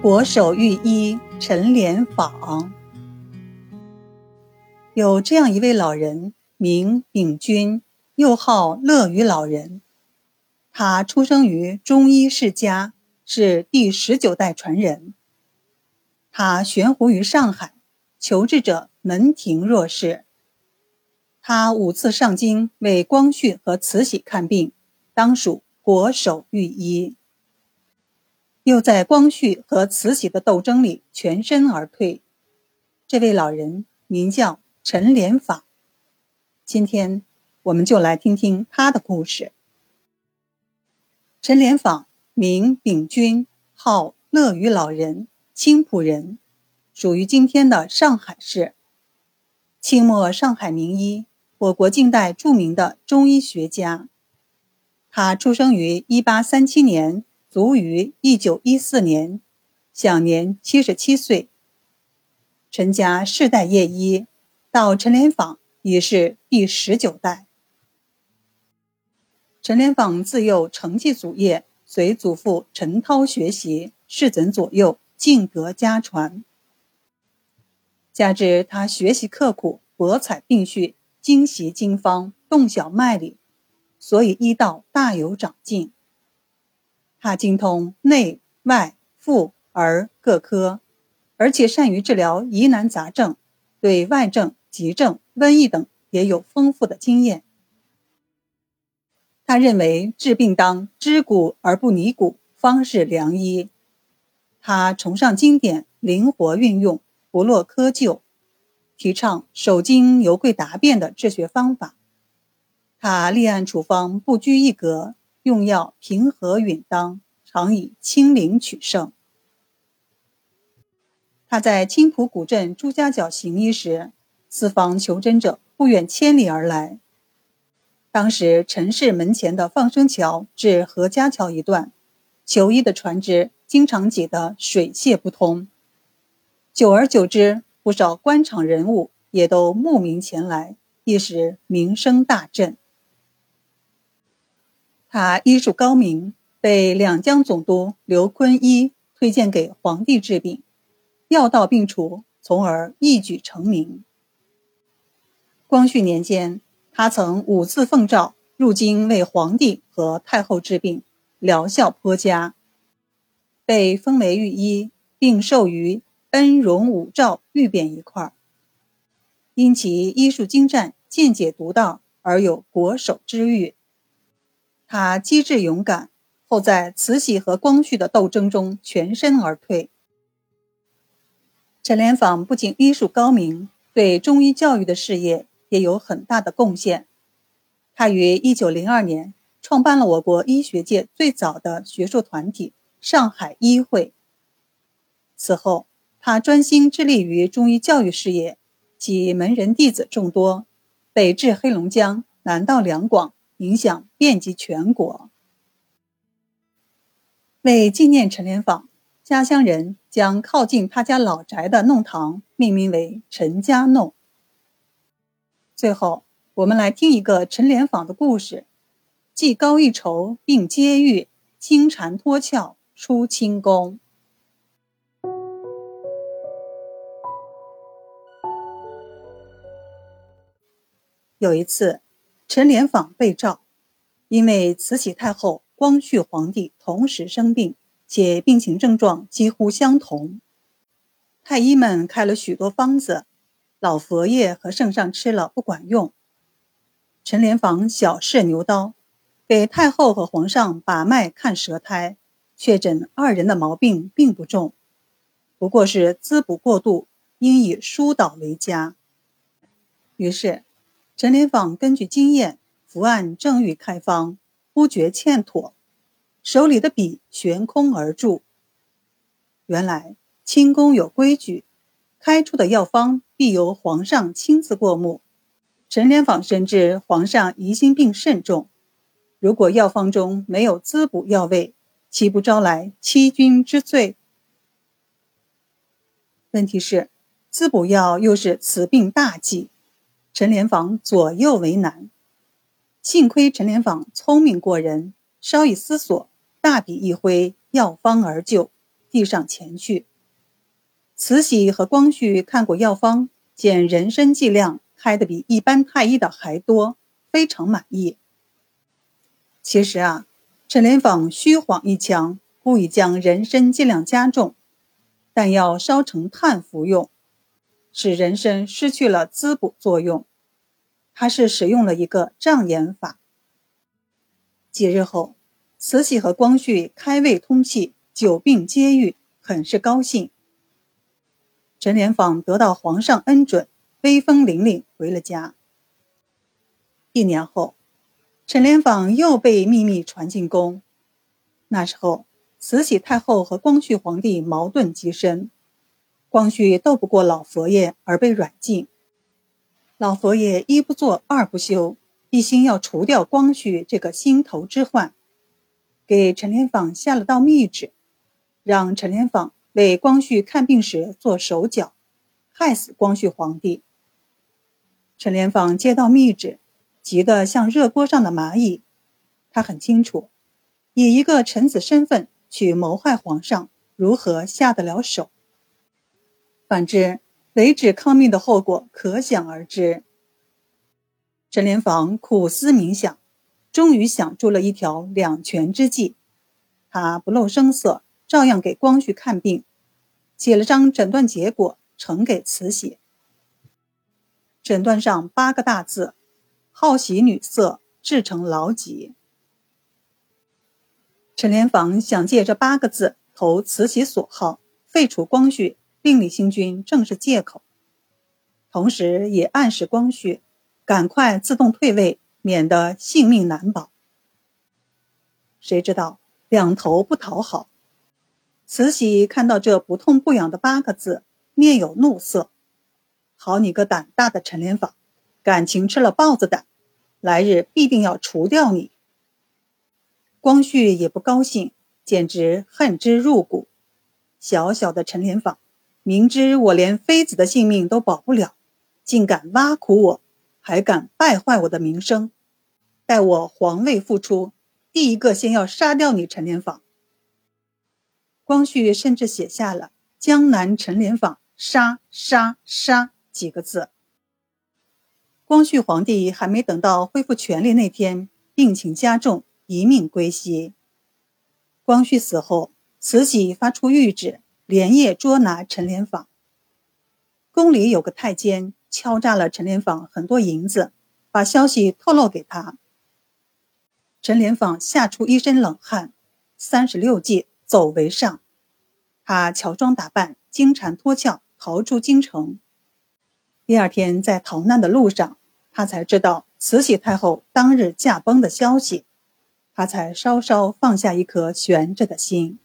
国手御医陈莲舫，有这样一位老人，名秉君，又号乐于老人。他出生于中医世家，是第十九代传人。他悬壶于上海，求治者门庭若市。他五次上京为光绪和慈禧看病，当属国手御医。又在光绪和慈禧的斗争里全身而退。这位老人名叫陈连访，今天我们就来听听他的故事。陈连访，名秉钧，号乐于老人，青浦人，属于今天的上海市。清末上海名医，我国近代著名的中医学家。他出生于一八三七年。卒于一九一四年，享年七十七岁。陈家世代业医，到陈连坊已是第十九代。陈连访自幼承继祖业，随祖父陈涛学习，世曾左右，敬德家传。加之他学习刻苦，博采并蓄，精习经方，洞晓脉理，所以医道大有长进。他精通内外妇儿各科，而且善于治疗疑难杂症，对外症、急症、瘟疫等也有丰富的经验。他认为治病当知古而不拟古，方是良医。他崇尚经典，灵活运用，不落窠臼，提倡守经犹贵答辩的治学方法。他立案处方不拘一格。用药平和允当，常以清灵取胜。他在青浦古镇朱家角行医时，四方求诊者不远千里而来。当时陈氏门前的放生桥至何家桥一段，求医的船只经常挤得水泄不通。久而久之，不少官场人物也都慕名前来，一时名声大振。他医术高明，被两江总督刘坤一推荐给皇帝治病，药到病除，从而一举成名。光绪年间，他曾五次奉诏入京为皇帝和太后治病，疗效颇佳，被封为御医，并授予恩荣五诏御匾一块儿。因其医术精湛、见解独到，而有国手之誉。他机智勇敢，后在慈禧和光绪的斗争中全身而退。陈连访不仅医术高明，对中医教育的事业也有很大的贡献。他于1902年创办了我国医学界最早的学术团体——上海医会。此后，他专心致力于中医教育事业，其门人弟子众多，北至黑龙江，南到两广。影响遍及全国。为纪念陈连访，家乡人将靠近他家老宅的弄堂命名为陈家弄。最后，我们来听一个陈连访的故事：技高一筹并接遇，金蝉脱壳出清宫。有一次。陈连访被召，因为慈禧太后、光绪皇帝同时生病，且病情症状几乎相同。太医们开了许多方子，老佛爷和圣上吃了不管用。陈连访小试牛刀，给太后和皇上把脉看舌苔，确诊二人的毛病并不重，不过是滋补过度，应以疏导为佳。于是。陈连访根据经验伏案正欲开方，忽觉欠妥，手里的笔悬空而住。原来清宫有规矩，开出的药方必由皇上亲自过目。陈连访深知皇上疑心病甚重，如果药方中没有滋补药味，岂不招来欺君之罪？问题是，滋补药又是此病大忌。陈连访左右为难，幸亏陈连访聪明过人，稍一思索，大笔一挥，药方而就，递上前去。慈禧和光绪看过药方，见人参剂量开的比一般太医的还多，非常满意。其实啊，陈莲坊虚晃一枪，故意将人参剂量加重，但要烧成炭服用，使人参失去了滋补作用。他是使用了一个障眼法。几日后，慈禧和光绪开胃通气，久病皆愈，很是高兴。陈莲坊得到皇上恩准，威风凛凛回了家。一年后。陈莲坊又被秘密传进宫。那时候，慈禧太后和光绪皇帝矛盾极深，光绪斗不过老佛爷而被软禁。老佛爷一不做二不休，一心要除掉光绪这个心头之患，给陈莲坊下了道密旨，让陈莲坊为光绪看病时做手脚，害死光绪皇帝。陈莲坊接到密旨。急得像热锅上的蚂蚁，他很清楚，以一个臣子身份去谋害皇上，如何下得了手？反之，违旨抗命的后果可想而知。陈莲坊苦思冥想，终于想出了一条两全之计。他不露声色，照样给光绪看病，写了张诊断结果呈给慈禧。诊断上八个大字。好喜女色，至成劳疾。陈莲坊想借这八个字投慈禧所好，废除光绪，另立新君，正是借口。同时也暗示光绪赶快自动退位，免得性命难保。谁知道两头不讨好，慈禧看到这不痛不痒的八个字，面有怒色。好你个胆大的陈莲坊，感情吃了豹子胆！来日必定要除掉你。光绪也不高兴，简直恨之入骨。小小的陈莲坊，明知我连妃子的性命都保不了，竟敢挖苦我，还敢败坏我的名声。待我皇位复出，第一个先要杀掉你陈莲坊。光绪甚至写下了“江南陈莲坊杀杀杀”几个字。光绪皇帝还没等到恢复权力那天，病情加重，一命归西。光绪死后，慈禧发出谕旨，连夜捉拿陈莲坊。宫里有个太监敲诈了陈莲坊很多银子，把消息透露给他。陈莲坊吓出一身冷汗，三十六计，走为上。他乔装打扮，金蝉脱壳，逃出京城。第二天，在逃难的路上，他才知道慈禧太后当日驾崩的消息，他才稍稍放下一颗悬着的心。